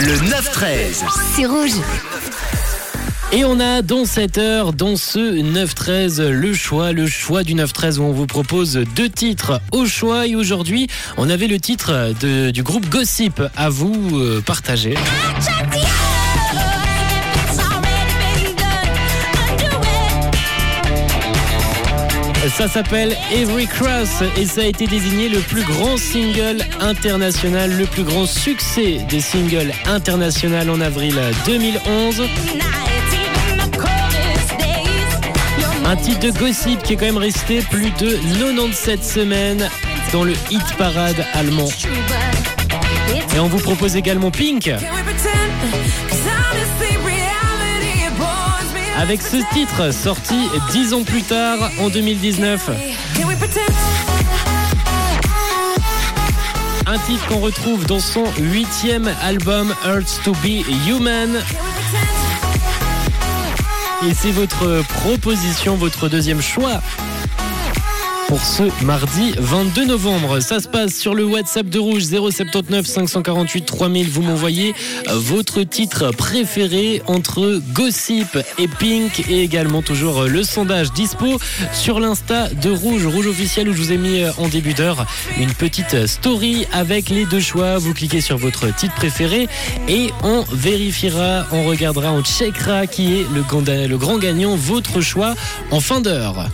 Le 9-13. C'est rouge. Et on a dans cette heure, dans ce 9-13, le choix, le choix du 9-13 où on vous propose deux titres au choix. Et aujourd'hui, on avait le titre de- du groupe Gossip à vous euh, partager. Ça s'appelle Every Cross et ça a été désigné le plus grand single international, le plus grand succès des singles internationaux en avril 2011. Un titre de gossip qui est quand même resté plus de 97 semaines dans le hit parade allemand. Et on vous propose également Pink avec ce titre sorti 10 ans plus tard en 2019. Un titre qu'on retrouve dans son huitième album Earth to Be Human. Et c'est votre proposition, votre deuxième choix pour ce mardi 22 novembre. Ça se passe sur le WhatsApp de Rouge 079 548 3000. Vous m'envoyez votre titre préféré entre Gossip et Pink et également toujours le sondage dispo sur l'Insta de Rouge, Rouge officiel où je vous ai mis en début d'heure une petite story avec les deux choix. Vous cliquez sur votre titre préféré et on vérifiera, on regardera, on checkera qui est le grand, le grand gagnant, votre choix en fin d'heure.